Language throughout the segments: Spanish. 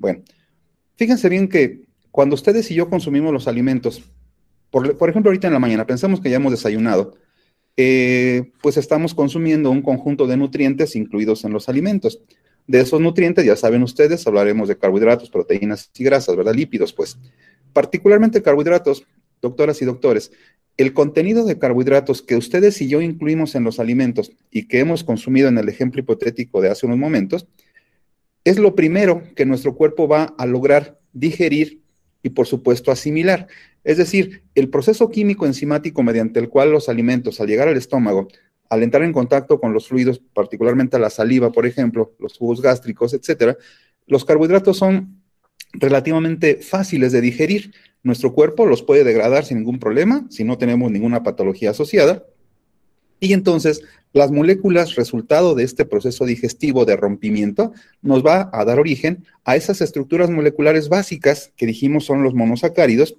Bueno, fíjense bien que cuando ustedes y yo consumimos los alimentos, por, ejemplo, ahorita en la mañana, pensamos que ya hemos desayunado, eh, pues estamos consumiendo un conjunto de nutrientes incluidos en los alimentos. De esos nutrientes, ya saben ustedes, hablaremos de carbohidratos, proteínas y grasas, ¿verdad? Lípidos, pues. Particularmente carbohidratos, doctoras y doctores, el contenido de carbohidratos que ustedes y yo incluimos en los alimentos y que hemos consumido en el ejemplo hipotético de hace unos momentos, es lo primero que nuestro cuerpo va a lograr digerir y por supuesto asimilar. Es decir, el proceso químico enzimático mediante el cual los alimentos al llegar al estómago, al entrar en contacto con los fluidos, particularmente la saliva, por ejemplo, los jugos gástricos, etcétera, los carbohidratos son relativamente fáciles de digerir. Nuestro cuerpo los puede degradar sin ningún problema, si no tenemos ninguna patología asociada. Y entonces las moléculas resultado de este proceso digestivo de rompimiento nos va a dar origen a esas estructuras moleculares básicas que dijimos son los monosacáridos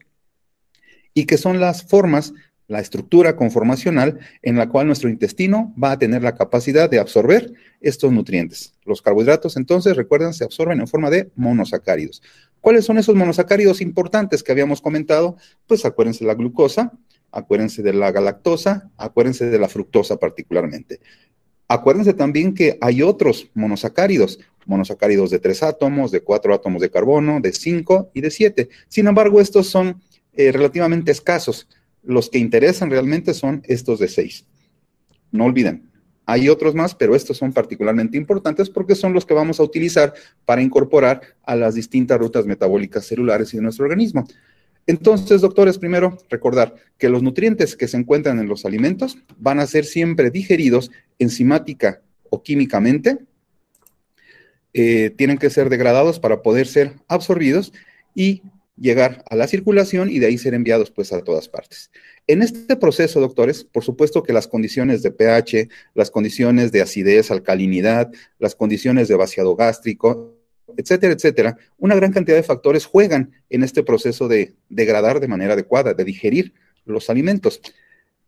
y que son las formas, la estructura conformacional en la cual nuestro intestino va a tener la capacidad de absorber estos nutrientes. Los carbohidratos entonces, recuerden, se absorben en forma de monosacáridos. ¿Cuáles son esos monosacáridos importantes que habíamos comentado? Pues acuérdense la glucosa, acuérdense de la galactosa, acuérdense de la fructosa particularmente. Acuérdense también que hay otros monosacáridos, monosacáridos de tres átomos, de cuatro átomos de carbono, de cinco y de siete. Sin embargo, estos son eh, relativamente escasos. Los que interesan realmente son estos de seis. No olviden, hay otros más, pero estos son particularmente importantes porque son los que vamos a utilizar para incorporar a las distintas rutas metabólicas celulares de nuestro organismo. Entonces, doctores, primero recordar que los nutrientes que se encuentran en los alimentos van a ser siempre digeridos enzimática o químicamente, eh, tienen que ser degradados para poder ser absorbidos y llegar a la circulación y de ahí ser enviados pues a todas partes. En este proceso, doctores, por supuesto que las condiciones de pH, las condiciones de acidez, alcalinidad, las condiciones de vaciado gástrico, etcétera, etcétera, una gran cantidad de factores juegan en este proceso de degradar de manera adecuada, de digerir los alimentos.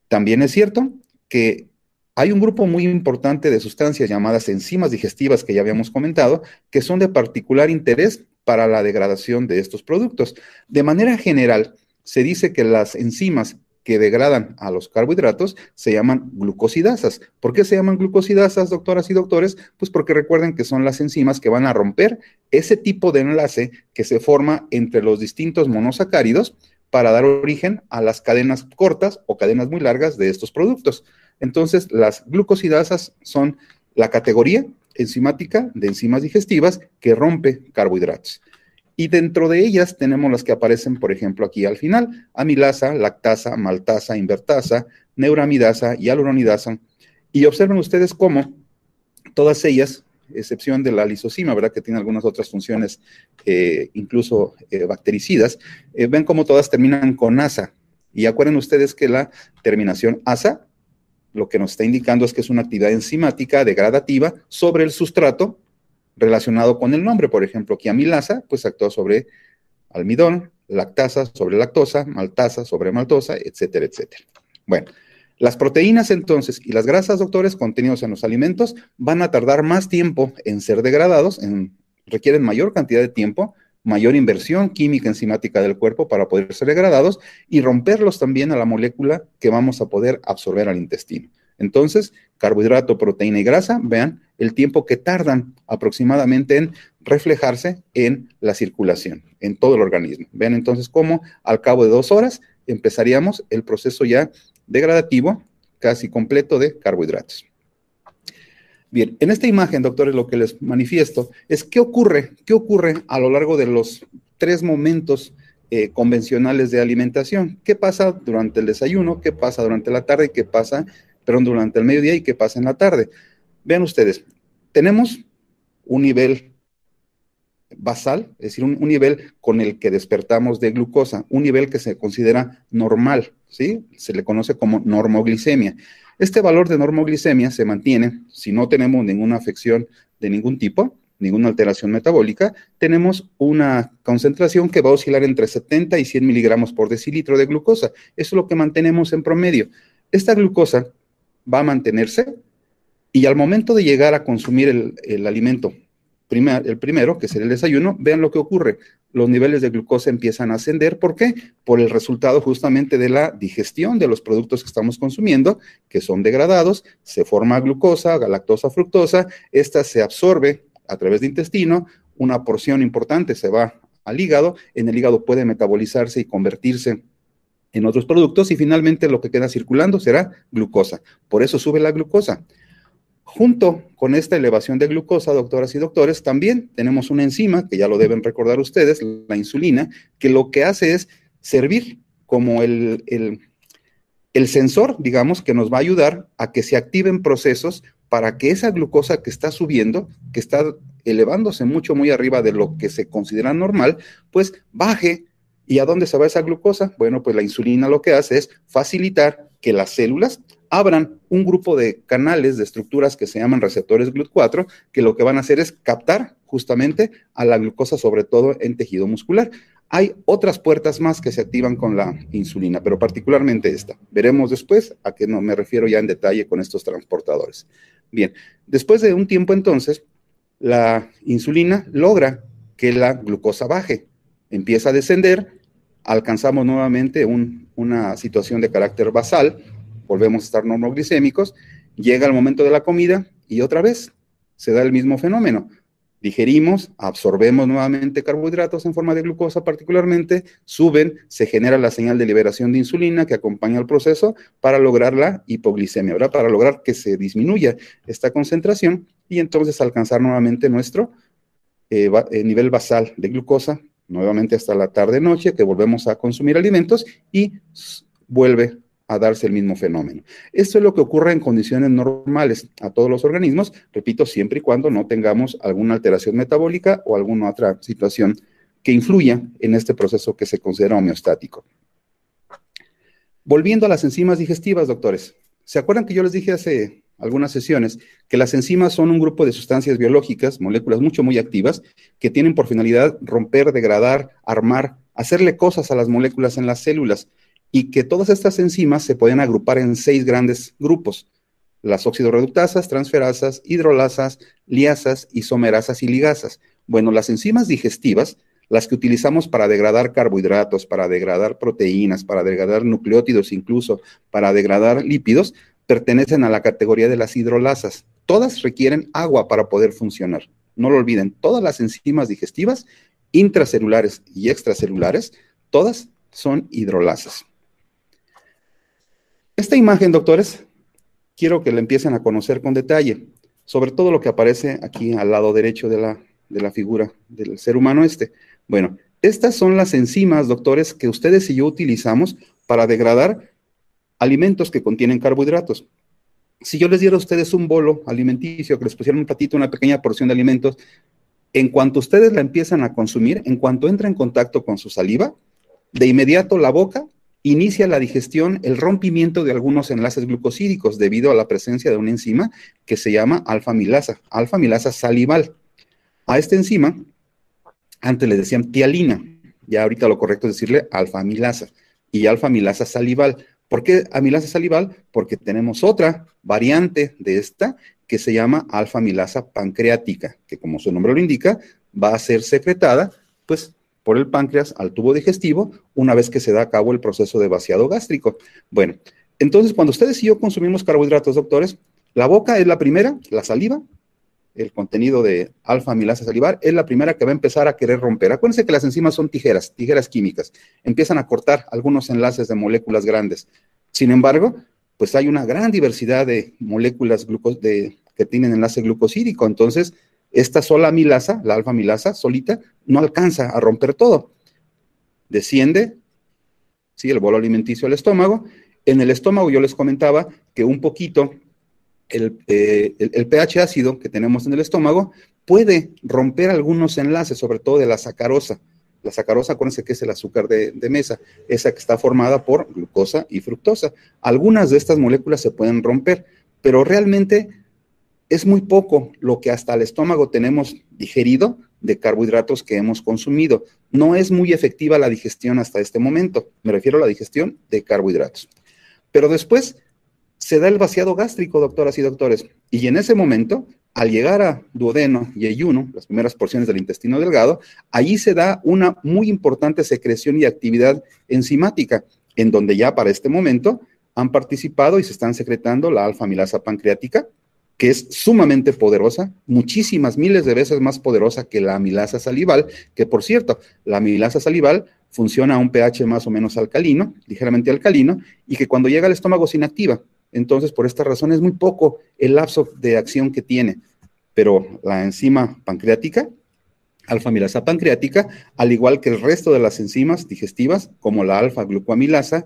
También es cierto que hay un grupo muy importante de sustancias llamadas enzimas digestivas que ya habíamos comentado, que son de particular interés para la degradación de estos productos. De manera general, se dice que las enzimas que degradan a los carbohidratos se llaman glucosidasas. ¿Por qué se llaman glucosidasas, doctoras y doctores? Pues porque recuerden que son las enzimas que van a romper ese tipo de enlace que se forma entre los distintos monosacáridos para dar origen a las cadenas cortas o cadenas muy largas de estos productos. Entonces, las glucosidasas son la categoría enzimática de enzimas digestivas que rompe carbohidratos. Y dentro de ellas tenemos las que aparecen, por ejemplo, aquí al final, amilasa, lactasa, maltasa, invertasa, neuramidasa y aluronidasa. Y observen ustedes cómo todas ellas, excepción de la lisocima, ¿verdad? Que tiene algunas otras funciones, eh, incluso eh, bactericidas, eh, ven cómo todas terminan con asa. Y acuerden ustedes que la terminación asa lo que nos está indicando es que es una actividad enzimática degradativa sobre el sustrato relacionado con el nombre. Por ejemplo, aquí amilasa, pues actúa sobre almidón, lactasa sobre lactosa, maltasa sobre maltosa, etcétera, etcétera. Bueno, las proteínas entonces y las grasas, doctores, contenidos en los alimentos, van a tardar más tiempo en ser degradados, requieren mayor cantidad de tiempo, mayor inversión química enzimática del cuerpo para poder ser degradados y romperlos también a la molécula que vamos a poder absorber al intestino. Entonces, carbohidrato, proteína y grasa, vean el tiempo que tardan aproximadamente en reflejarse en la circulación, en todo el organismo. Vean entonces cómo al cabo de dos horas empezaríamos el proceso ya degradativo casi completo de carbohidratos. Bien, en esta imagen, doctores, lo que les manifiesto es qué ocurre, qué ocurre a lo largo de los tres momentos eh, convencionales de alimentación. ¿Qué pasa durante el desayuno? ¿Qué pasa durante la tarde? ¿Qué pasa, durante el mediodía y qué pasa en la tarde? Vean ustedes, tenemos un nivel basal, es decir, un, un, nivel con el que despertamos de glucosa, un nivel que se considera normal, ¿sí? Se le conoce como normoglicemia. Este valor de normoglicemia se mantiene si no tenemos ninguna afección de ningún tipo, ninguna alteración metabólica, tenemos una concentración que va a oscilar entre 70 y 100 miligramos por decilitro de glucosa. Eso es lo que mantenemos en promedio. Esta glucosa va a mantenerse y al momento de llegar a consumir el, alimento el primero, que es el desayuno, vean lo que ocurre. Los niveles de glucosa empiezan a ascender. ¿Por qué? Por el resultado justamente de la digestión de los productos que estamos consumiendo, que son degradados, se forma glucosa, galactosa, fructosa, esta se absorbe a través del intestino, una porción importante se va al hígado, en el hígado puede metabolizarse y convertirse en otros productos y finalmente lo que queda circulando será glucosa. Por eso sube la glucosa. Junto con esta elevación de glucosa, doctoras y doctores, también tenemos una enzima, que ya lo deben recordar ustedes, la insulina, que lo que hace es servir como el, el, sensor, digamos, que nos va a ayudar a que se activen procesos para que esa glucosa que está subiendo, que está elevándose mucho, muy arriba de lo que se considera normal, pues baje. ¿Y a dónde se va esa glucosa? Bueno, pues la insulina lo que hace es facilitar que las células abran un grupo de canales de estructuras que se llaman receptores GLUT4, que lo que van a hacer es captar justamente a la glucosa, sobre todo en tejido muscular. Hay otras puertas más que se activan con la insulina, pero particularmente esta. Veremos después a qué no me refiero ya en detalle con estos transportadores. Bien, después de un tiempo entonces, la insulina logra que la glucosa baje, empieza a descender, alcanzamos nuevamente una situación de carácter basal, volvemos a estar normoglicémicos, llega el momento de la comida y otra vez se da el mismo fenómeno. Digerimos, absorbemos nuevamente carbohidratos en forma de glucosa particularmente, suben, se genera la señal de liberación de insulina que acompaña el proceso para lograr la hipoglicemia, ¿verdad? Para lograr que se disminuya esta concentración y entonces alcanzar nuevamente nuestro eh, eh, nivel basal de glucosa, nuevamente hasta la tarde-noche, que volvemos a consumir alimentos y vuelve a darse el mismo fenómeno. Esto es lo que ocurre en condiciones normales a todos los organismos, repito, siempre y cuando no tengamos alguna alteración metabólica o alguna otra situación que influya en este proceso que se considera homeostático. Volviendo a las enzimas digestivas, doctores, ¿se acuerdan que yo les dije hace algunas sesiones que las enzimas son un grupo de sustancias biológicas, moléculas mucho, muy activas, que tienen por finalidad romper, degradar, armar, hacerle cosas a las moléculas en las células? y que todas estas enzimas se pueden agrupar en seis grandes grupos. Las oxidorreductasas, transferasas, hidrolasas, liasas, isomerasas y ligasas. Bueno, las enzimas digestivas, las que utilizamos para degradar carbohidratos, para degradar proteínas, para degradar nucleótidos incluso, para degradar lípidos, pertenecen a la categoría de las hidrolasas. Todas requieren agua para poder funcionar. No lo olviden, todas las enzimas digestivas, intracelulares y extracelulares, todas son hidrolasas. Esta imagen, doctores, quiero que la empiecen a conocer con detalle, sobre todo lo que aparece aquí al lado derecho de la, de la figura del ser humano este. Bueno, estas son las enzimas, doctores, que ustedes y yo utilizamos para degradar alimentos que contienen carbohidratos. Si yo les diera a ustedes un bolo alimenticio, que les pusieran un platito, una pequeña porción de alimentos, en cuanto ustedes la empiezan a consumir, en cuanto entra en contacto con su saliva, de inmediato la boca inicia la digestión el rompimiento de algunos enlaces glucosídicos debido a la presencia de una enzima que se llama alfa-milasa, alfa-milasa salival. A esta enzima, antes le decían tialina, ya ahorita lo correcto es decirle alfa-milasa y alfa-milasa salival. ¿Por qué amilasa salival? Porque tenemos otra variante de esta que se llama alfa-milasa pancreática, que como su nombre lo indica, va a ser secretada, pues por el páncreas al tubo digestivo una vez que se da a cabo el proceso de vaciado gástrico. Bueno, entonces cuando ustedes y yo consumimos carbohidratos, doctores, la boca es la primera, la saliva, el contenido de alfa amilasa salivar, es la primera que va a empezar a querer romper. Acuérdense que las enzimas son tijeras, tijeras químicas. Empiezan a cortar algunos enlaces de moléculas grandes. Sin embargo, pues hay una gran diversidad de moléculas de, que tienen enlace glucosídico. Entonces, esta sola amilasa, la alfa amilasa solita, no alcanza a romper todo. Desciende, ¿sí? el bolo alimenticio al estómago. En el estómago yo les comentaba que un poquito el, eh, pH ácido que tenemos en el estómago puede romper algunos enlaces, sobre todo de la sacarosa. La sacarosa, acuérdense que es el azúcar de, mesa, esa que está formada por glucosa y fructosa. Algunas de estas moléculas se pueden romper, pero realmente es muy poco lo que hasta el estómago tenemos digerido de carbohidratos que hemos consumido. No es muy efectiva la digestión hasta este momento. Me refiero a la digestión de carbohidratos. Pero después se da el vaciado gástrico, doctoras y doctores. Y en ese momento, al llegar a duodeno y ayuno, las primeras porciones del intestino delgado, allí se da una muy importante secreción y actividad enzimática, en donde ya para este momento han participado y se están secretando la alfa-amilasa pancreática, que es sumamente poderosa, muchísimas miles de veces más poderosa que la amilasa salival, que por cierto, la amilasa salival funciona a un pH más o menos alcalino, ligeramente alcalino, y que cuando llega al estómago se inactiva. Entonces, por esta razón es muy poco el lapso de acción que tiene. Pero la enzima pancreática, alfa-amilasa pancreática, al igual que el resto de las enzimas digestivas, como la alfa-glucoamilasa,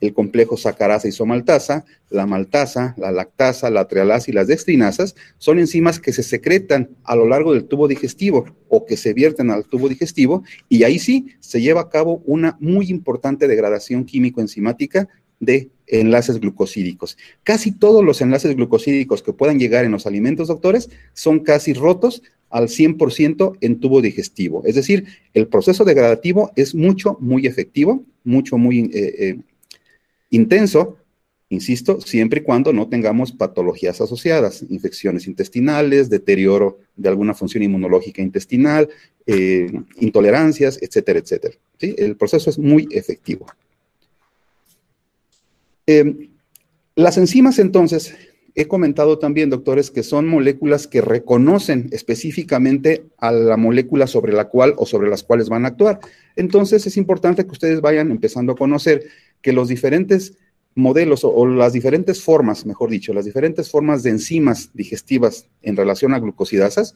el complejo sacarasa isomaltasa, la maltasa, la lactasa, la trialasa y las dextrinasas son enzimas que se secretan a lo largo del tubo digestivo o que se vierten al tubo digestivo y ahí sí se lleva a cabo una muy importante degradación químico-enzimática de enlaces glucosídicos. Casi todos los enlaces glucosídicos que puedan llegar en los alimentos, doctores, son casi rotos al 100% en tubo digestivo. Es decir, el proceso degradativo es mucho, muy efectivo, mucho, muy eh, eh, intenso, insisto, siempre y cuando no tengamos patologías asociadas, infecciones intestinales, deterioro de alguna función inmunológica intestinal, eh, intolerancias, etcétera, etcétera. El proceso es muy efectivo. Em, las enzimas, entonces, he comentado también, doctores, que son moléculas que reconocen específicamente a la molécula sobre la cual o sobre las cuales van a actuar. Entonces, es importante que ustedes vayan empezando a conocer que los diferentes modelos o, las diferentes formas, mejor dicho, las diferentes formas de enzimas digestivas en relación a glucosidasas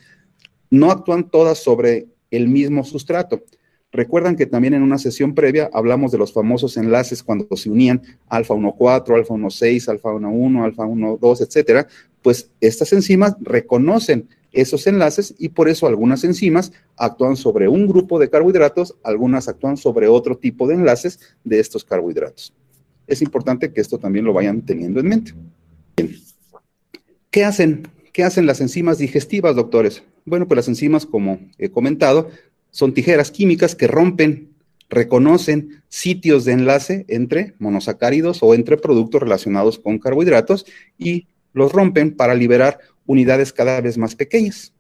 no actúan todas sobre el mismo sustrato. Recuerdan que también en una sesión previa hablamos de los famosos enlaces cuando se unían alfa 1,4, alfa 1,6, alfa 1,1, alfa 1,2, etcétera. Pues estas enzimas reconocen esos enlaces y por eso algunas enzimas actúan sobre un grupo de carbohidratos, algunas actúan sobre otro tipo de enlaces de estos carbohidratos. Es importante que esto también lo vayan teniendo en mente. ¿Qué hacen? ¿Qué hacen las enzimas digestivas, doctores? Bueno, pues las enzimas, como he comentado, son tijeras químicas que rompen, reconocen sitios de enlace entre monosacáridos o entre productos relacionados con carbohidratos y los rompen para liberar unidades cada vez más pequeñas.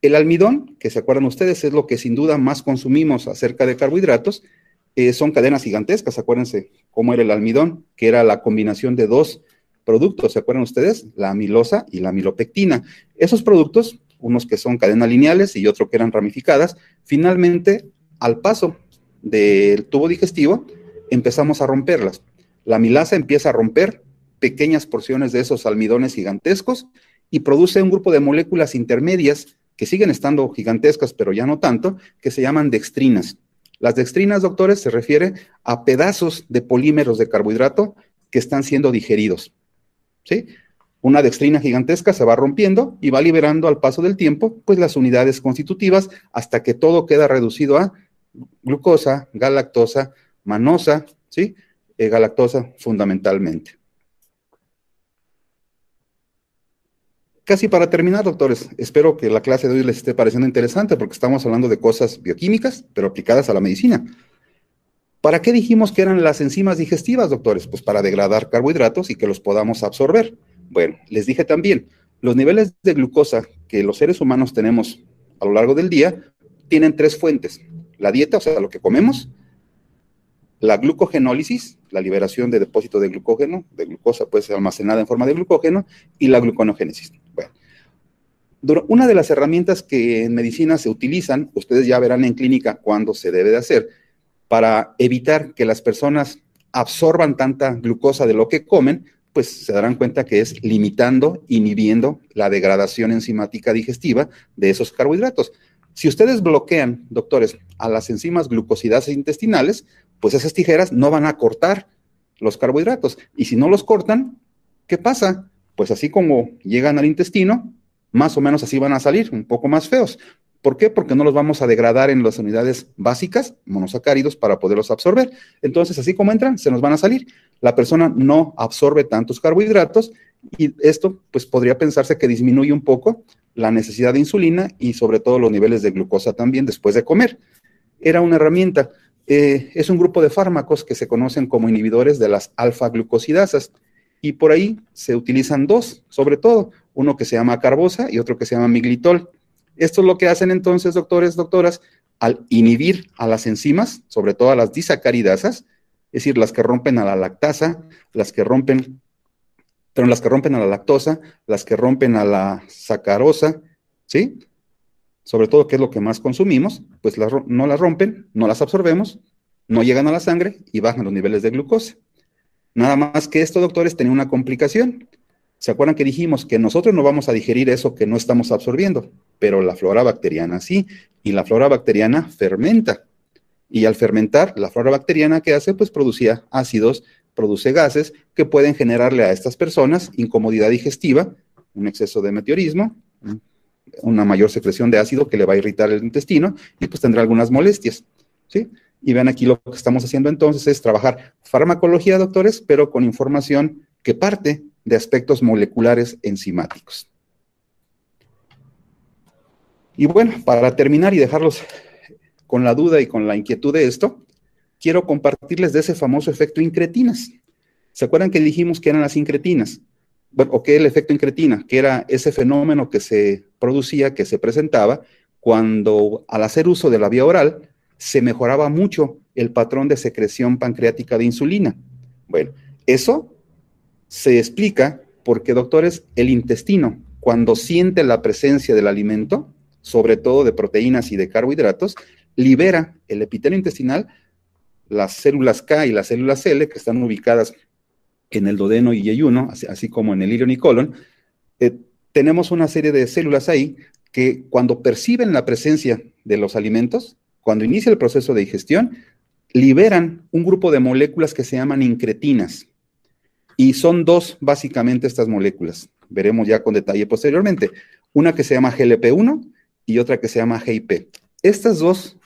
El almidón, que se acuerdan ustedes, es lo que sin duda más consumimos acerca de carbohidratos, eh, son cadenas gigantescas, acuérdense cómo era el almidón, que era la combinación de dos productos, ¿se acuerdan ustedes? La amilosa y la amilopectina. Esos productos unos que son cadenas lineales y otros que eran ramificadas, finalmente al paso del tubo digestivo empezamos a romperlas. La milasa empieza a romper pequeñas porciones de esos almidones gigantescos y produce un grupo de moléculas intermedias que siguen estando gigantescas, pero ya no tanto, que se llaman dextrinas. Las dextrinas, doctores, se refiere a pedazos de polímeros de carbohidrato que están siendo digeridos. ¿Sí? Una dextrina gigantesca se va rompiendo y va liberando al paso del tiempo, pues las unidades constitutivas hasta que todo queda reducido a glucosa, galactosa, manosa, ¿sí? Eh, galactosa fundamentalmente. Casi para terminar, doctores, espero que la clase de hoy les esté pareciendo interesante porque estamos hablando de cosas bioquímicas, pero aplicadas a la medicina. ¿Para qué dijimos que eran las enzimas digestivas, doctores? Pues para degradar carbohidratos y que los podamos absorber. Bueno, les dije también, los niveles de glucosa que los seres humanos tenemos a lo largo del día tienen tres fuentes. La dieta, o sea, lo que comemos, la glucogenólisis, la liberación de depósito de glucógeno, de glucosa puede ser almacenada en forma de glucógeno, y la gluconogénesis. Bueno, una de las herramientas que en medicina se utilizan, ustedes ya verán en clínica cuándo se debe de hacer, para evitar que las personas absorban tanta glucosa de lo que comen, pues se darán cuenta que es limitando, inhibiendo la degradación enzimática digestiva de esos carbohidratos. Si ustedes bloquean, doctores, a las enzimas glucosidasas intestinales, pues esas tijeras no van a cortar los carbohidratos. Y si no los cortan, ¿qué pasa? Pues así como llegan al intestino, más o menos así van a salir, un poco más feos. ¿Por qué? Porque no los vamos a degradar en las unidades básicas, monosacáridos, para poderlos absorber. Entonces, así como entran, se nos van a salir. La persona no absorbe tantos carbohidratos y esto, pues, podría pensarse que disminuye un poco la necesidad de insulina y sobre todo los niveles de glucosa también después de comer. Era una herramienta. Eh, es un grupo de fármacos que se conocen como inhibidores de las alfa-glucosidasas y por ahí se utilizan dos, sobre todo. uno que se llama carbosa y otro que se llama miglitol. Esto es lo que hacen entonces, doctores, doctoras, al inhibir a las enzimas, sobre todo a las disacaridasas, es decir, las que rompen a la lactasa, las que rompen, pero las que rompen a la lactosa, las que rompen a la sacarosa, ¿sí? Sobre todo, ¿qué es lo que más consumimos? Pues no las rompen, no las absorbemos, no llegan a la sangre y bajan los niveles de glucosa. Nada más que esto, doctores, tenía una complicación. ¿Se acuerdan que dijimos que nosotros no vamos a digerir eso que no estamos absorbiendo? Pero la flora bacteriana sí, y la flora bacteriana fermenta. Y al fermentar, la flora bacteriana que hace, pues producía ácidos, produce gases que pueden generarle a estas personas incomodidad digestiva, un exceso de meteorismo, una mayor secreción de ácido que le va a irritar el intestino y pues tendrá algunas molestias, ¿sí? Y vean aquí lo que estamos haciendo entonces es trabajar farmacología, doctores, pero con información que parte de aspectos moleculares enzimáticos. Y bueno, para terminar y dejarlos con la duda y con la inquietud de esto, quiero compartirles de ese famoso efecto incretinas. ¿Se acuerdan que dijimos que eran las incretinas? Bueno, o que el efecto incretina, que era ese fenómeno que se producía, que se presentaba cuando al hacer uso de la vía oral se mejoraba mucho el patrón de secreción pancreática de insulina. Bueno, eso se explica porque, doctores, el intestino, cuando siente la presencia del alimento, sobre todo de proteínas y de carbohidratos, libera el epitelio intestinal, las células K y las células L, que están ubicadas en el dodeno y yeyuno, así, como en el ilion y colon, eh, tenemos una serie de células ahí que cuando perciben la presencia de los alimentos, cuando inicia el proceso de digestión, liberan un grupo de moléculas que se llaman incretinas. Y son dos básicamente estas moléculas. Veremos ya con detalle posteriormente. Una que se llama GLP-1 y otra que se llama GIP. Estas dos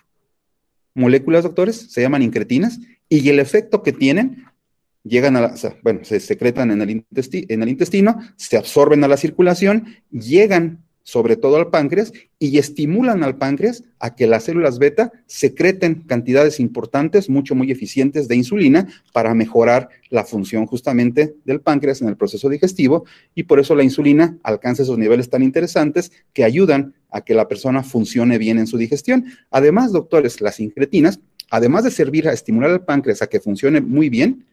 moléculas, doctores, se llaman incretinas y el efecto que tienen llegan a la, bueno, se secretan en el, en el intestino, se absorben a la circulación, llegan sobre todo al páncreas, y estimulan al páncreas a que las células beta secreten cantidades importantes, mucho, muy eficientes de insulina para mejorar la función justamente del páncreas en el proceso digestivo, y por eso la insulina alcanza esos niveles tan interesantes que ayudan a que la persona funcione bien en su digestión. Además, doctores, las incretinas, además de servir a estimular al páncreas a que funcione muy bien,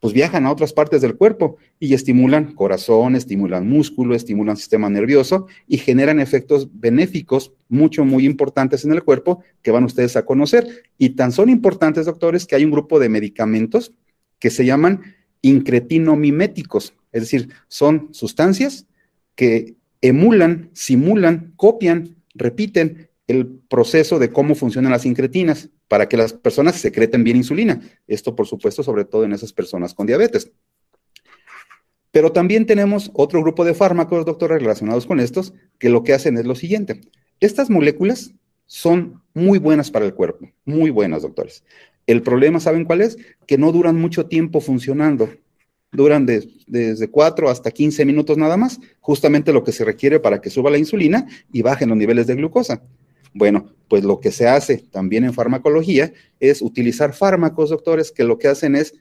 pues viajan a otras partes del cuerpo y estimulan corazón, estimulan músculo, estimulan sistema nervioso y generan efectos benéficos mucho, muy importantes en el cuerpo que van ustedes a conocer. Y tan son importantes, doctores, que hay un grupo de medicamentos que se llaman incretinomiméticos, es decir, son sustancias que emulan, simulan, copian, repiten el proceso de cómo funcionan las incretinas para que las personas secreten bien insulina. Esto, por supuesto, sobre todo en esas personas con diabetes. Pero también tenemos otro grupo de fármacos, doctores, relacionados con estos, que lo que hacen es lo siguiente. Estas moléculas son muy buenas para el cuerpo, muy buenas, doctores. El problema, ¿saben cuál es? Que no duran mucho tiempo funcionando. Duran desde 4 hasta 15 minutos nada más, justamente lo que se requiere para que suba la insulina y bajen los niveles de glucosa. Bueno, pues lo que se hace también en farmacología es utilizar fármacos, doctores, que lo que hacen es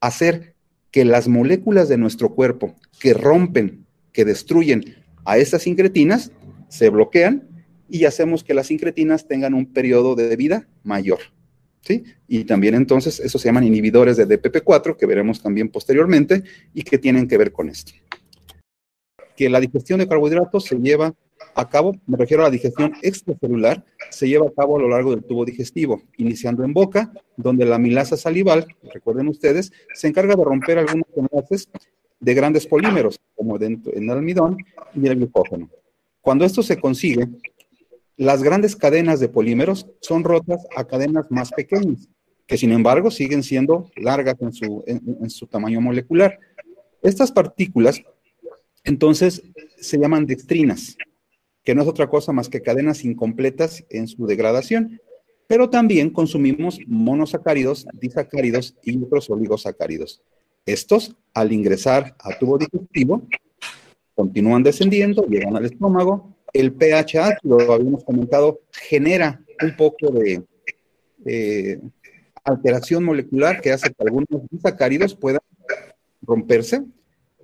hacer que las moléculas de nuestro cuerpo que rompen, que destruyen a estas incretinas, se bloquean y hacemos que las incretinas tengan un periodo de vida mayor. ¿Sí? Y también entonces, eso se llaman inhibidores de DPP4, que veremos también posteriormente, y que tienen que ver con esto. Que la digestión de carbohidratos se lleva a cabo, me refiero a la digestión extracelular, se lleva a cabo a lo largo del tubo digestivo, iniciando en boca, donde la milasa salival, recuerden ustedes, se encarga de romper algunos enlaces de grandes polímeros, como en el almidón y el glucógeno. Cuando esto se consigue, las grandes cadenas de polímeros son rotas a cadenas más pequeñas, que sin embargo siguen siendo largas en su, en su tamaño molecular. Estas partículas, entonces, se llaman dextrinas que no es otra cosa más que cadenas incompletas en su degradación, pero también consumimos monosacáridos, disacáridos y otros oligosacáridos. Estos, al ingresar a tubo digestivo, continúan descendiendo, llegan al estómago, el pH lo habíamos comentado, genera un poco de alteración molecular que hace que algunos disacáridos puedan romperse,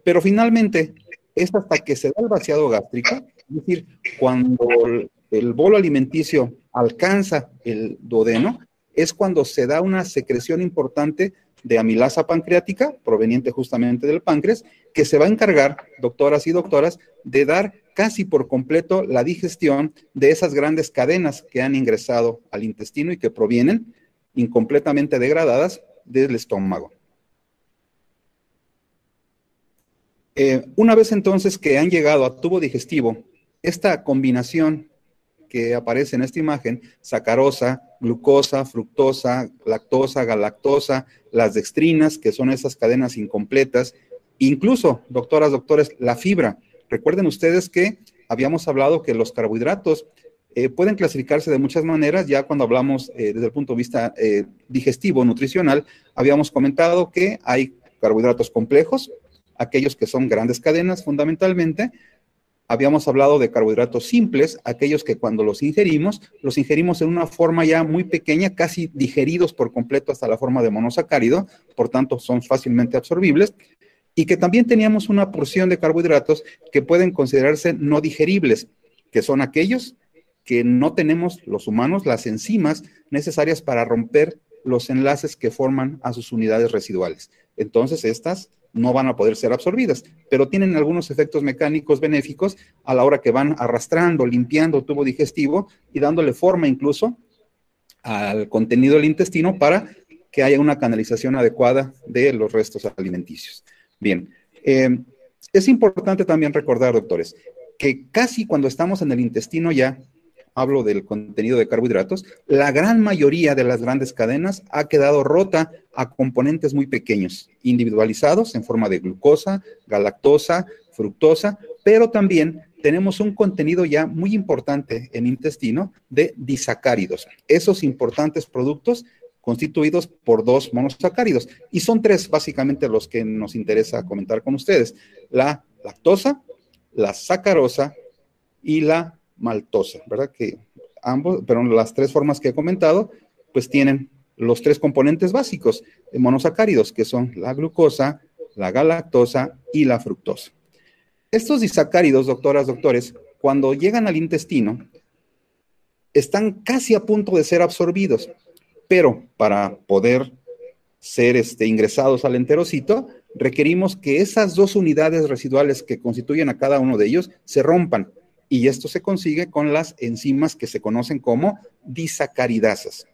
pero finalmente es hasta que se da el vaciado gástrico, es decir, cuando el bolo alimenticio alcanza el duodeno, es cuando se da una secreción importante de amilasa pancreática, proveniente justamente del páncreas, que se va a encargar, doctoras y doctoras, de dar casi por completo la digestión de esas grandes cadenas que han ingresado al intestino y que provienen incompletamente degradadas del estómago. Eh, una vez entonces que han llegado a tubo digestivo, esta combinación que aparece en esta imagen, sacarosa, glucosa, fructosa, lactosa, galactosa, las dextrinas, que son esas cadenas incompletas, incluso, doctoras, doctores, la fibra. Recuerden ustedes que habíamos hablado que los carbohidratos eh, pueden clasificarse de muchas maneras, ya cuando hablamos eh, desde el punto de vista eh, digestivo, nutricional, habíamos comentado que hay carbohidratos complejos, aquellos que son grandes cadenas fundamentalmente, habíamos hablado de carbohidratos simples, aquellos que cuando los ingerimos, los ingerimos en una forma ya muy pequeña, casi digeridos por completo hasta la forma de monosacárido, por tanto son fácilmente absorbibles, y que también teníamos una porción de carbohidratos que pueden considerarse no digeribles, que son aquellos que no tenemos los humanos las enzimas necesarias para romper los enlaces que forman a sus unidades residuales. Entonces, estas no van a poder ser absorbidas, pero tienen algunos efectos mecánicos benéficos a la hora que van arrastrando, limpiando el tubo digestivo y dándole forma incluso al contenido del intestino para que haya una canalización adecuada de los restos alimenticios. Bien, eh, es importante también recordar, doctores, que casi cuando estamos en el intestino ya hablo del contenido de carbohidratos, la gran mayoría de las grandes cadenas ha quedado rota a componentes muy pequeños, individualizados en forma de glucosa, galactosa, fructosa, pero también tenemos un contenido ya muy importante en intestino de disacáridos, esos importantes productos constituidos por dos monosacáridos. Y son tres básicamente los que nos interesa comentar con ustedes. La lactosa, la sacarosa y la maltosa, ¿verdad? Que ambos, pero las tres formas que he comentado, pues tienen los tres componentes básicos de monosacáridos, que son la glucosa, la galactosa y la fructosa. Estos disacáridos, doctoras, doctores, cuando llegan al intestino, están casi a punto de ser absorbidos, pero para poder ser este, ingresados al enterocito, requerimos que esas dos unidades residuales que constituyen a cada uno de ellos se rompan y esto se consigue con las enzimas que se conocen como disacaridasas,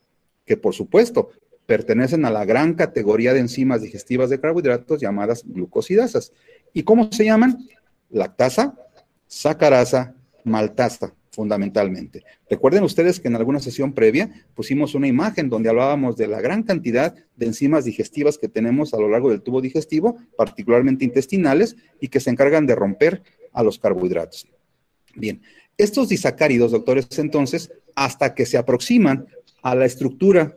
que por supuesto pertenecen a la gran categoría de enzimas digestivas de carbohidratos llamadas glucosidasas. ¿Y cómo se llaman? Lactasa, sacarasa, maltasa, fundamentalmente. Recuerden ustedes que en alguna sesión previa pusimos una imagen donde hablábamos de la gran cantidad de enzimas digestivas que tenemos a lo largo del tubo digestivo, particularmente intestinales, y que se encargan de romper a los carbohidratos. Bien, estos disacáridos, doctores, entonces, hasta que se aproximan a la estructura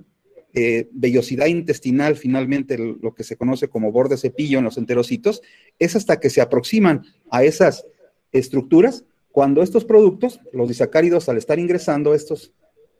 eh, vellosidad intestinal, finalmente lo que se conoce como borde cepillo en los enterocitos, es hasta que se aproximan a esas estructuras cuando estos productos, los disacáridos, al estar ingresando a estos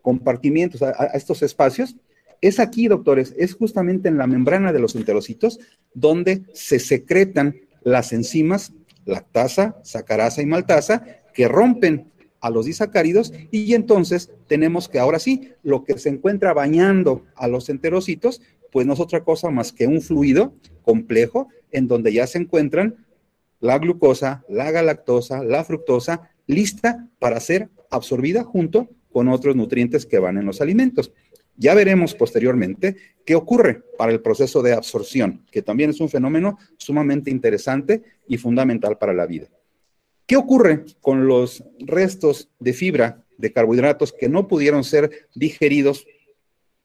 compartimientos, a, estos espacios, es aquí, doctores, es justamente en la membrana de los enterocitos donde se secretan las enzimas lactasa, sacarasa y maltasa que rompen a los disacáridos y entonces tenemos que ahora sí, lo que se encuentra bañando a los enterocitos, pues no es otra cosa más que un fluido complejo en donde ya se encuentran la glucosa, la galactosa, la fructosa, lista para ser absorbida junto con otros nutrientes que van en los alimentos. Ya veremos posteriormente qué ocurre para el proceso de absorción, que también es un fenómeno sumamente interesante y fundamental para la vida. ¿Qué ocurre con los restos de fibra de carbohidratos que no pudieron ser digeridos?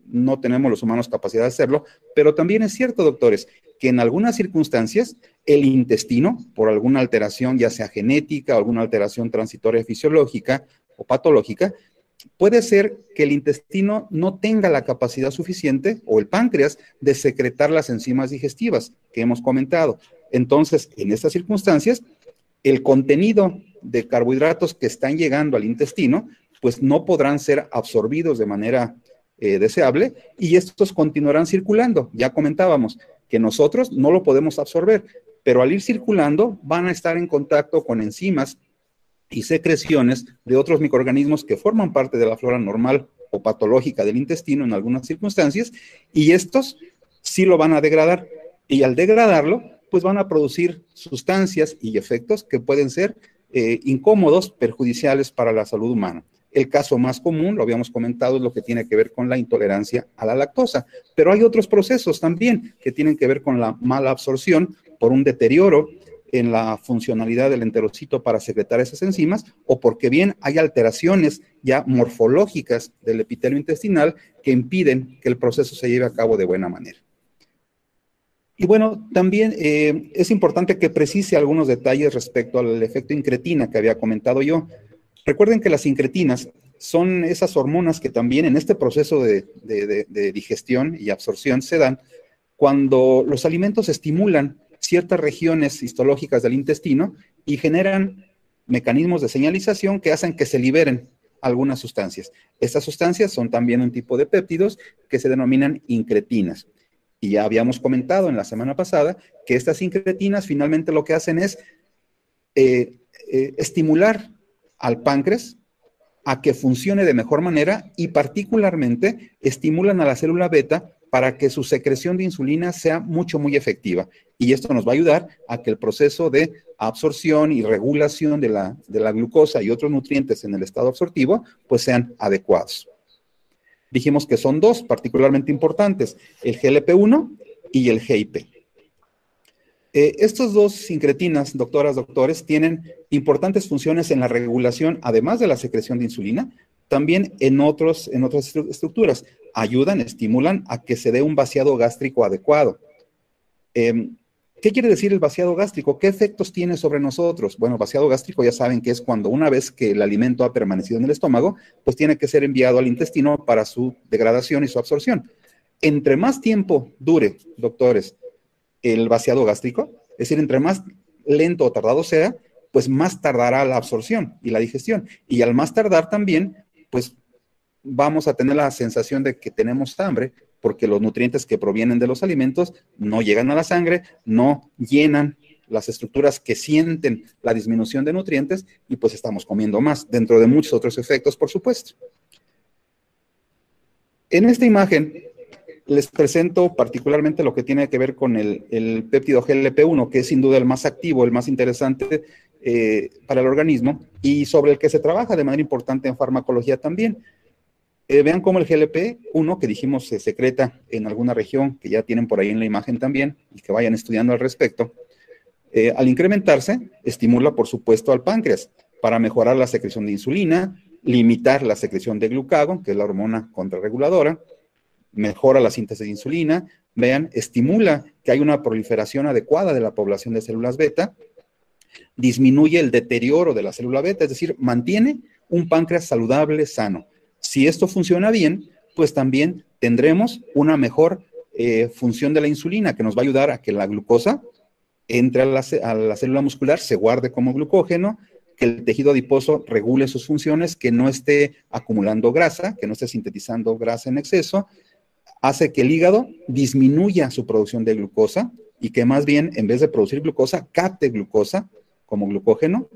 No tenemos los humanos capacidad de hacerlo, pero también es cierto, doctores, que en algunas circunstancias el intestino, por alguna alteración, ya sea genética alguna alteración transitoria fisiológica o patológica, puede ser que el intestino no tenga la capacidad suficiente o el páncreas de secretar las enzimas digestivas que hemos comentado. Entonces, en estas circunstancias, el contenido de carbohidratos que están llegando al intestino, pues no podrán ser absorbidos de manera eh, deseable y estos continuarán circulando. Ya comentábamos que nosotros no lo podemos absorber, pero al ir circulando van a estar en contacto con enzimas y secreciones de otros microorganismos que forman parte de la flora normal o patológica del intestino en algunas circunstancias, y estos sí lo van a degradar. Y al degradarlo, pues van a producir sustancias y efectos que pueden ser eh, incómodos, perjudiciales para la salud humana. El caso más común, lo habíamos comentado, es lo que tiene que ver con la intolerancia a la lactosa, pero hay otros procesos también que tienen que ver con la mala absorción por un deterioro en la funcionalidad del enterocito para secretar esas enzimas o porque bien hay alteraciones ya morfológicas del epitelio intestinal que impiden que el proceso se lleve a cabo de buena manera. Y bueno, también eh, es importante que precise algunos detalles respecto al efecto incretina que había comentado yo. Recuerden que las incretinas son esas hormonas que también en este proceso de, de digestión y absorción se dan cuando los alimentos estimulan ciertas regiones histológicas del intestino y generan mecanismos de señalización que hacen que se liberen algunas sustancias. Estas sustancias son también un tipo de péptidos que se denominan incretinas. Y ya habíamos comentado en la semana pasada que estas incretinas finalmente lo que hacen es eh, eh, estimular al páncreas a que funcione de mejor manera y particularmente estimulan a la célula beta para que su secreción de insulina sea mucho, muy efectiva. Y esto nos va a ayudar a que el proceso de absorción y regulación de la, de la glucosa y otros nutrientes en el estado absortivo, pues sean adecuados. Dijimos que son dos particularmente importantes, el GLP-1 y el GIP. Eh, estos dos sincretinas, doctoras, doctores, tienen importantes funciones en la regulación, además de la secreción de insulina, también en, otros, en otras estructuras. Ayudan, estimulan a que se dé un vaciado gástrico adecuado. Em, ¿Qué quiere decir el vaciado gástrico? ¿Qué efectos tiene sobre nosotros? Bueno, vaciado gástrico ya saben que es cuando una vez que el alimento ha permanecido en el estómago, pues tiene que ser enviado al intestino para su degradación y su absorción. Entre más tiempo dure, doctores, el vaciado gástrico, es decir, entre más lento o tardado sea, pues más tardará la absorción y la digestión. Y al más tardar también, pues vamos a tener la sensación de que tenemos hambre porque los nutrientes que provienen de los alimentos no llegan a la sangre, no llenan las estructuras que sienten la disminución de nutrientes y pues estamos comiendo más, dentro de muchos otros efectos, por supuesto. En esta imagen les presento particularmente lo que tiene que ver con el, péptido GLP-1, que es sin duda el más activo, el más interesante eh, para el organismo y sobre el que se trabaja de manera importante en farmacología también. Eh, vean cómo el GLP-1 que dijimos se secreta en alguna región, que ya tienen por ahí en la imagen también, y que vayan estudiando al respecto, eh, al incrementarse, estimula por supuesto al páncreas para mejorar la secreción de insulina, limitar la secreción de glucagón, que es la hormona contrarreguladora, mejora la síntesis de insulina, vean, estimula que hay una proliferación adecuada de la población de células beta, disminuye el deterioro de la célula beta, es decir, mantiene un páncreas saludable, sano. Si esto funciona bien, pues también tendremos una mejor eh, función de la insulina que nos va a ayudar a que la glucosa entre a la, célula muscular, se guarde como glucógeno, que el tejido adiposo regule sus funciones, que no esté acumulando grasa, que no esté sintetizando grasa en exceso, hace que el hígado disminuya su producción de glucosa y que más bien, en vez de producir glucosa, capte glucosa como glucógeno,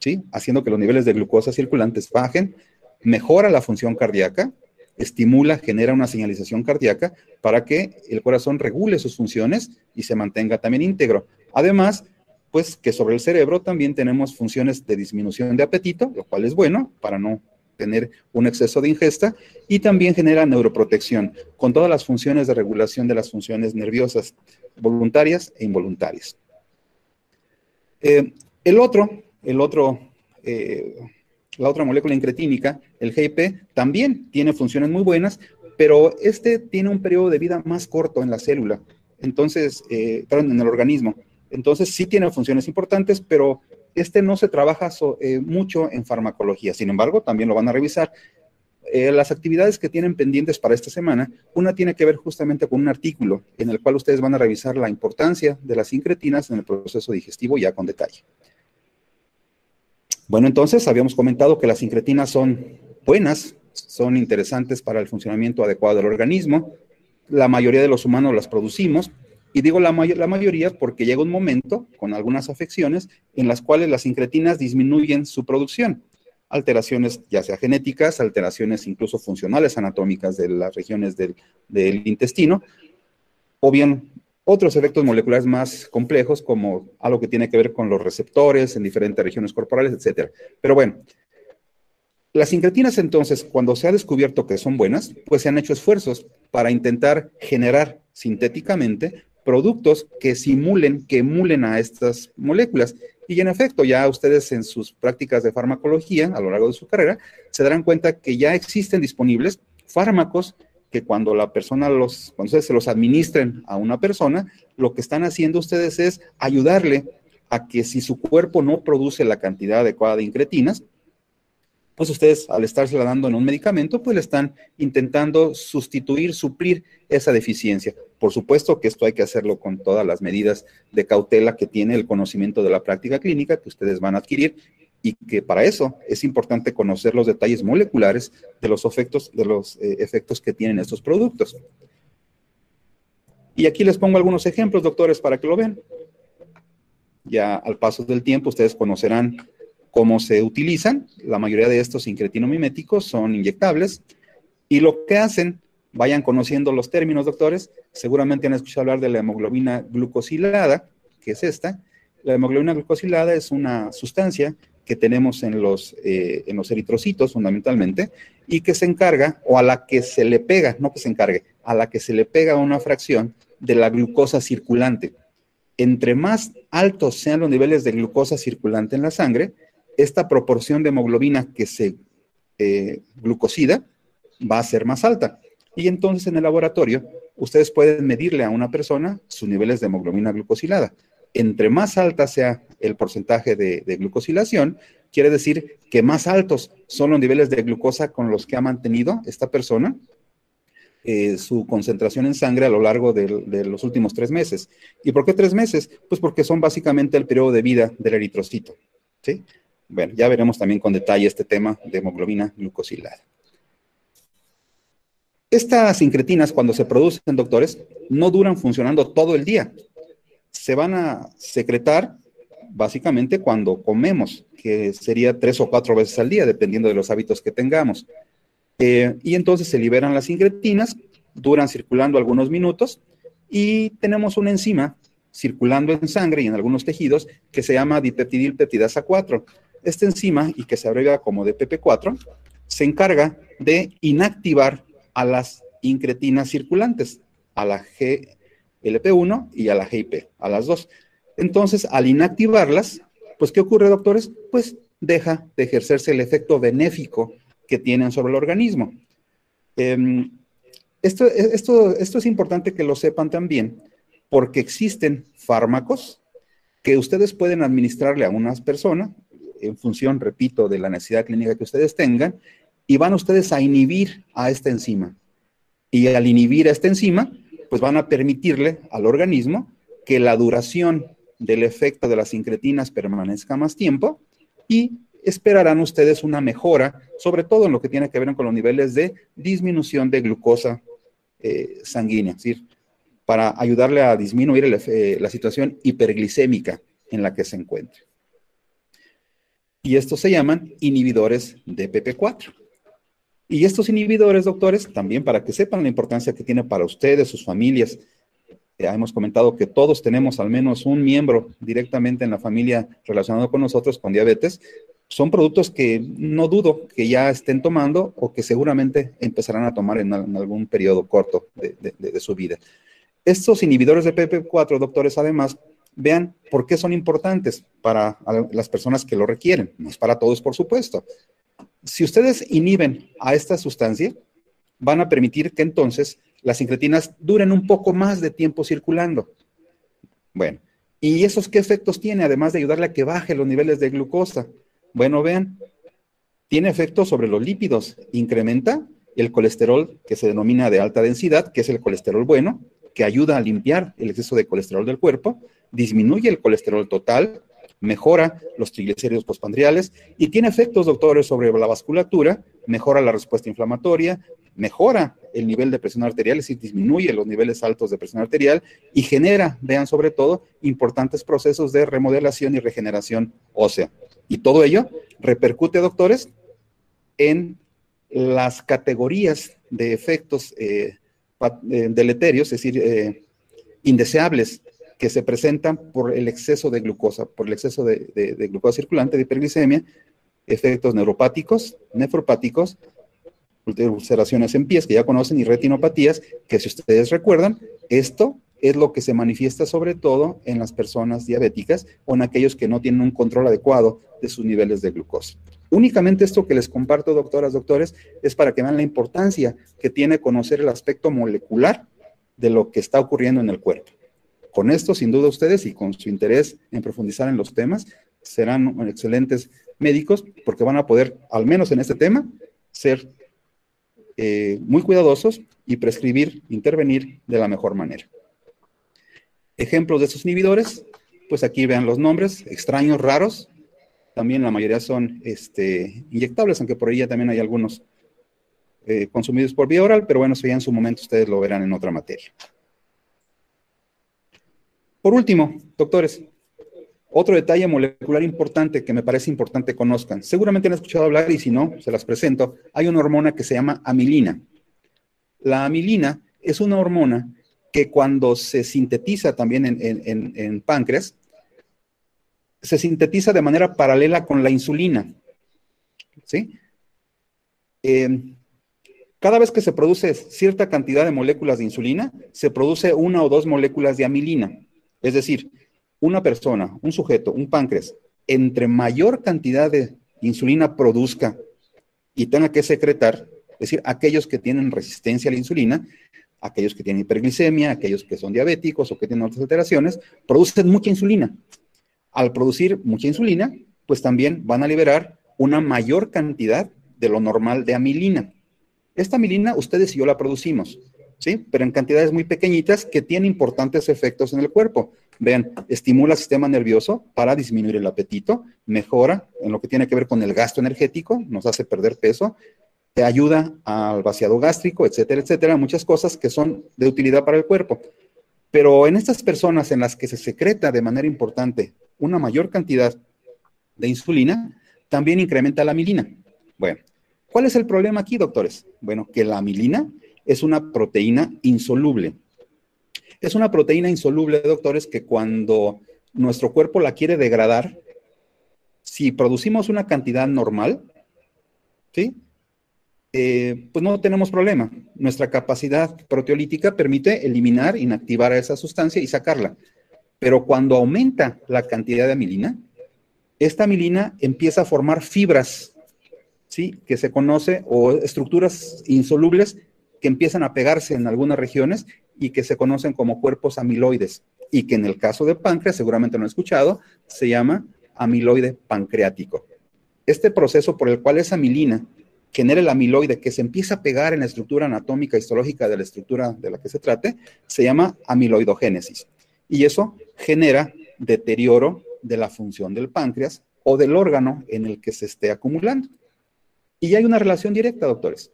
¿sí? haciendo que los niveles de glucosa circulantes bajen, mejora la función cardíaca, estimula, genera una señalización cardíaca para que el corazón regule sus funciones y se mantenga también íntegro. Además, pues que sobre el cerebro también tenemos funciones de disminución de apetito, lo cual es bueno para no tener un exceso de ingesta y también genera neuroprotección con todas las funciones de regulación de las funciones nerviosas voluntarias e involuntarias. Eh, el otro, el otro, eh, la otra molécula incretínica, el GIP, también tiene funciones muy buenas, pero este tiene un periodo de vida más corto en la célula, entonces, eh, en el organismo. Entonces sí tiene funciones importantes, pero este no se trabaja eh, mucho en farmacología. Sin embargo, también lo van a revisar. las actividades que tienen pendientes para esta semana, una tiene que ver justamente con un artículo en el cual ustedes van a revisar la importancia de las incretinas en el proceso digestivo ya con detalle. Bueno, entonces habíamos comentado que las incretinas son buenas, son interesantes para el funcionamiento adecuado del organismo. La mayoría de los humanos las producimos, Y digo la, la mayoría porque llega un momento, con algunas afecciones, en las cuales las incretinas disminuyen su producción. Alteraciones ya sea genéticas, alteraciones incluso funcionales anatómicas de las regiones del, del intestino, o bien otros efectos moleculares más complejos, como algo que tiene que ver con los receptores en diferentes regiones corporales, etc. Pero bueno, las incretinas entonces, cuando se ha descubierto que son buenas, pues se han hecho esfuerzos para intentar generar sintéticamente productos que simulen, que emulen a estas moléculas. Y en efecto, ya ustedes en sus prácticas de farmacología a lo largo de su carrera se darán cuenta que ya existen disponibles fármacos que cuando la persona los, cuando ustedes se los administren a una persona, lo que están haciendo ustedes es ayudarle a que si su cuerpo no produce la cantidad adecuada de incretinas, pues ustedes al estársela dando en un medicamento, pues le están intentando sustituir, suplir esa deficiencia. Por supuesto que esto hay que hacerlo con todas las medidas de cautela que tiene el conocimiento de la práctica clínica que ustedes van a adquirir y que para eso es importante conocer los detalles moleculares de los efectos, de los, eh, efectos que tienen estos productos. Y aquí les pongo algunos ejemplos, doctores, para que lo vean. Ya al paso del tiempo ustedes conocerán cómo se utilizan. La mayoría de estos incretinomiméticos son inyectables y lo que hacen, vayan conociendo los términos, doctores. Seguramente han escuchado hablar de la hemoglobina glucosilada, que es esta. La hemoglobina glucosilada es una sustancia que tenemos en los, eh, en los eritrocitos fundamentalmente y que se encarga, o a la que se le pega, no que se encargue, a la que se le pega una fracción de la glucosa circulante. Entre más altos sean los niveles de glucosa circulante en la sangre, esta proporción de hemoglobina que se eh, glucosida va a ser más alta. Y entonces en el laboratorio ustedes pueden medirle a una persona sus niveles de hemoglobina glucosilada. Entre más alta sea el porcentaje de, glucosilación, quiere decir que más altos son los niveles de glucosa con los que ha mantenido esta persona eh, su concentración en sangre a lo largo de, los últimos tres meses. ¿Y por qué tres meses? Pues porque son básicamente el periodo de vida del eritrocito. ¿sí? Bueno, ya veremos también con detalle este tema de hemoglobina glucosilada. Estas incretinas, cuando se producen, doctores, no duran funcionando todo el día. Se van a secretar básicamente cuando comemos, que sería tres o cuatro veces al día, dependiendo de los hábitos que tengamos. Eh, y entonces se liberan las incretinas, duran circulando algunos minutos y tenemos una enzima circulando en sangre y en algunos tejidos que se llama dipeptidilpeptidasa 4. Esta enzima, y que se abrevia como DPP4, se encarga de inactivar a las incretinas circulantes, a la GLP1 y a la GIP, a las dos. Entonces, al inactivarlas, pues, ¿qué ocurre, doctores? Pues deja de ejercerse el efecto benéfico que tienen sobre el organismo. Em, esto, esto, esto es importante que lo sepan también, porque existen fármacos que ustedes pueden administrarle a unas personas, en función, repito, de la necesidad clínica que ustedes tengan, y van ustedes a inhibir a esta enzima. Y al inhibir a esta enzima, pues van a permitirle al organismo que la duración del efecto de las incretinas permanezca más tiempo y esperarán ustedes una mejora, sobre todo en lo que tiene que ver con los niveles de disminución de glucosa eh, sanguínea, es decir, para ayudarle a disminuir eh, la situación hiperglicémica en la que se encuentre. Y estos se llaman inhibidores de PP4. Y estos inhibidores, doctores, también para que sepan la importancia que tiene para ustedes, sus familias, hemos comentado que todos tenemos al menos un miembro directamente en la familia relacionado con nosotros con diabetes, son productos que no dudo que ya estén tomando o que seguramente empezarán a tomar en, algún periodo corto de, de su vida. Estos inhibidores de PP4, doctores, además, vean por qué son importantes para las personas que lo requieren, no es para todos, por supuesto. Si ustedes inhiben a esta sustancia, van a permitir que entonces las incretinas duren un poco más de tiempo circulando. Bueno, ¿y esos qué efectos tiene, además de ayudarle a que baje los niveles de glucosa? Bueno, vean, tiene efectos sobre los lípidos, incrementa el colesterol que se denomina de alta densidad, que es el colesterol bueno, que ayuda a limpiar el exceso de colesterol del cuerpo, disminuye el colesterol total, mejora los triglicéridos postpandriales y tiene efectos, doctores, sobre la vasculatura, mejora la respuesta inflamatoria, mejora el nivel de presión arterial, es decir, disminuye los niveles altos de presión arterial y genera, vean sobre todo, importantes procesos de remodelación y regeneración ósea. Y todo ello repercute, doctores, en las categorías de efectos eh, eh, deleterios, es decir, eh, indeseables que se presentan por el exceso de glucosa, por el exceso de, glucosa circulante, de hiperglicemia, efectos neuropáticos, nefropáticos, ulceraciones en pies que ya conocen y retinopatías, que si ustedes recuerdan, esto es lo que se manifiesta sobre todo en las personas diabéticas o en aquellos que no tienen un control adecuado de sus niveles de glucosa. Únicamente esto que les comparto, doctoras, doctores, es para que vean la importancia que tiene conocer el aspecto molecular de lo que está ocurriendo en el cuerpo. Con esto, sin duda, ustedes y con su interés en profundizar en los temas, serán excelentes médicos porque van a poder, al menos en este tema, ser eh, muy cuidadosos y prescribir, intervenir de la mejor manera. Ejemplos de estos inhibidores, pues aquí vean los nombres, extraños, raros. También la mayoría son este, inyectables, aunque por ahí ya también hay algunos eh, consumidos por vía oral, pero bueno, eso ya en su momento ustedes lo verán en otra materia. Por último, doctores, otro detalle molecular importante que me parece importante conozcan. Seguramente han escuchado hablar y si no, se las presento. Hay una hormona que se llama amilina. La amilina es una hormona que cuando se sintetiza también en, páncreas, se sintetiza de manera paralela con la insulina. ¿Sí? Eh, cada vez que se produce cierta cantidad de moléculas de insulina, se produce una o dos moléculas de amilina. Es decir, una persona, un sujeto, un páncreas, entre mayor cantidad de insulina produzca y tenga que secretar, es decir, aquellos que tienen resistencia a la insulina, aquellos que tienen hiperglicemia, aquellos que son diabéticos o que tienen otras alteraciones, producen mucha insulina. Al producir mucha insulina, pues también van a liberar una mayor cantidad de lo normal de amilina. Esta amilina ustedes y yo la producimos, ¿sí? Pero en cantidades muy pequeñitas que tienen importantes efectos en el cuerpo. Vean, estimula el sistema nervioso para disminuir el apetito, mejora en lo que tiene que ver con el gasto energético, nos hace perder peso, te ayuda al vaciado gástrico, etcétera, etcétera, muchas cosas que son de utilidad para el cuerpo. Pero en estas personas en las que se secreta de manera importante una mayor cantidad de insulina, también incrementa la amilina. Bueno, ¿cuál es el problema aquí, doctores? Bueno, que la amilina es una proteína insoluble. Es una proteína insoluble, doctores, que cuando nuestro cuerpo la quiere degradar, si producimos una cantidad normal, ¿sí? Eh, pues no tenemos problema. Nuestra capacidad proteolítica permite eliminar, inactivar a esa sustancia y sacarla. Pero cuando aumenta la cantidad de amilina, esta amilina empieza a formar fibras, ¿sí? Que se conoce, o estructuras insolubles que empiezan a pegarse en algunas regiones y que se conocen como cuerpos amiloides. Y que en el caso de páncreas, seguramente lo han escuchado, se llama amiloide pancreático. Este proceso por el cual esa amilina genera el amiloide que se empieza a pegar en la estructura anatómica histológica de la estructura de la que se trate, se llama amiloidogénesis. Y eso genera deterioro de la función del páncreas o del órgano en el que se esté acumulando. Y hay una relación directa, doctores.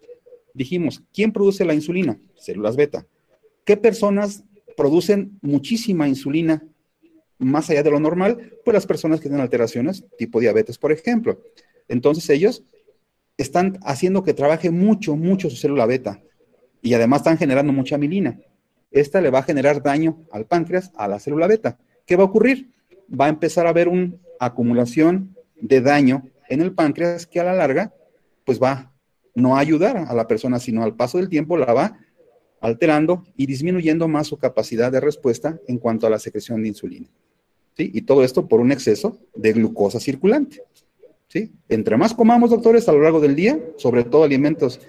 Dijimos, ¿quién produce la insulina? Células beta. ¿Qué personas producen muchísima insulina más allá de lo normal? Pues las personas que tienen alteraciones, tipo diabetes, por ejemplo. Entonces ellos están haciendo que trabaje mucho, mucho su célula beta y además están generando mucha amilina. Esta le va a generar daño al páncreas, a la célula beta. ¿Qué va a ocurrir? Va a empezar a haber una acumulación de daño en el páncreas que a la larga, pues va no a ayudar a la persona, sino al paso del tiempo la va alterando y disminuyendo más su capacidad de respuesta en cuanto a la secreción de insulina. ¿Sí? Y todo esto por un exceso de glucosa circulante. ¿sí? Entre más comamos, doctores, a lo largo del día, sobre todo alimentos